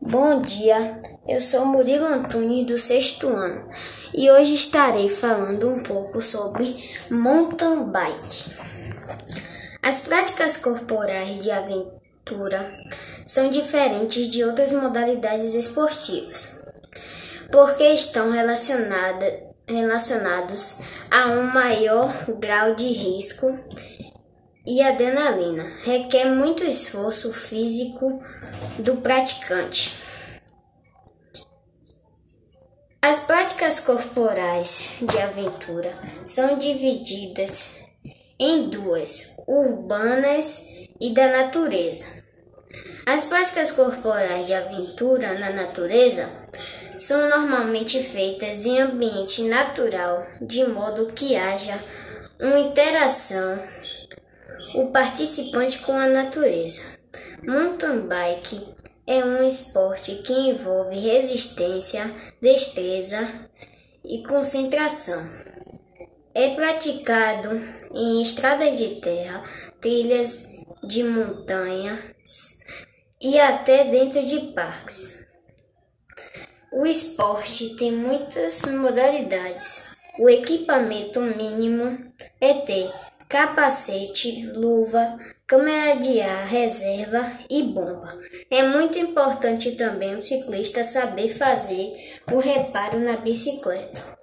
Bom dia, eu sou Murilo Antônio do sexto ano e hoje estarei falando um pouco sobre mountain bike. As práticas corporais de aventura são diferentes de outras modalidades esportivas, porque estão relacionadas, relacionados a um maior grau de risco e adrenalina. Requer muito esforço físico do praticante. As práticas corporais de aventura são divididas em duas, urbanas e da natureza. As práticas corporais de aventura na natureza são normalmente feitas em ambiente natural, de modo que haja uma interação o participante com a natureza. Mountain bike é um esporte que envolve resistência, destreza e concentração. É praticado em estradas de terra, trilhas de montanhas e até dentro de parques. O esporte tem muitas modalidades. O equipamento mínimo é ter capacete, luva, câmera de ar, reserva e bomba. É muito importante também o ciclista saber fazer o reparo na bicicleta.